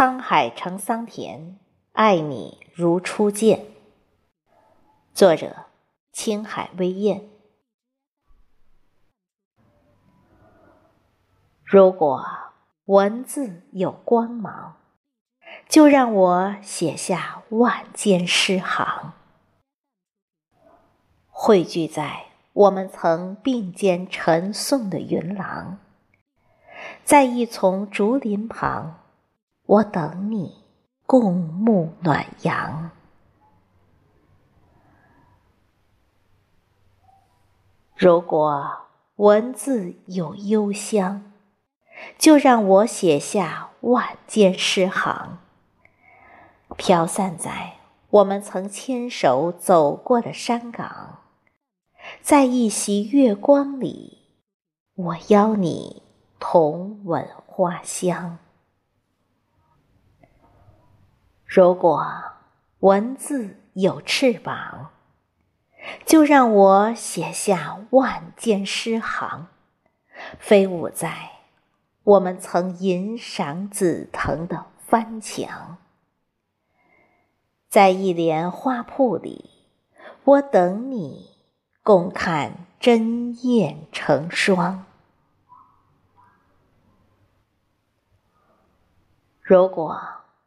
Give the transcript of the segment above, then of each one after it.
沧海成桑田，爱你如初见。作者：青海微燕。如果文字有光芒，就让我写下万间诗行，汇聚在我们曾并肩晨诵的云廊，在一丛竹林旁。我等你共沐暖阳。如果文字有幽香，就让我写下万间诗行，飘散在我们曾牵手走过的山岗，在一袭月光里，我邀你同吻花香。如果文字有翅膀，就让我写下万间诗行，飞舞在我们曾吟赏紫藤的帆墙，在一帘花铺里，我等你共看针雁成双。如果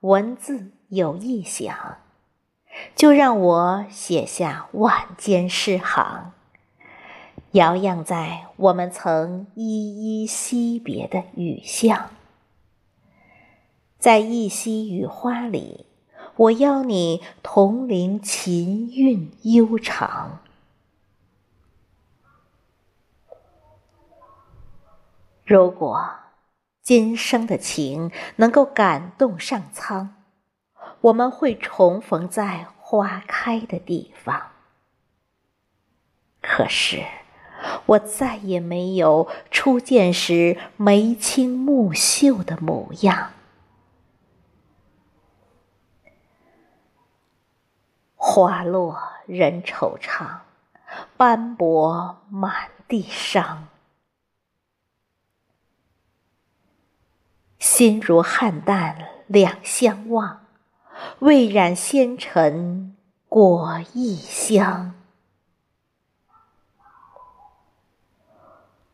文字，有意想，就让我写下万间诗行，摇漾在我们曾依依惜别的雨巷，在一溪雨花里，我邀你同聆琴韵悠长。如果今生的情能够感动上苍。我们会重逢在花开的地方，可是我再也没有初见时眉清目秀的模样。花落人惆怅，斑驳满地伤，心如汉淡两相望。未染纤尘果异香，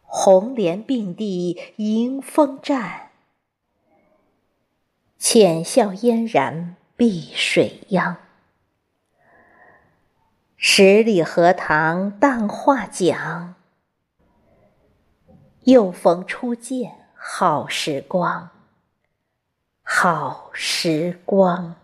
红莲并蒂迎风站，浅笑嫣然碧水央。十里荷塘淡画桨，又逢初见好时光，好时光。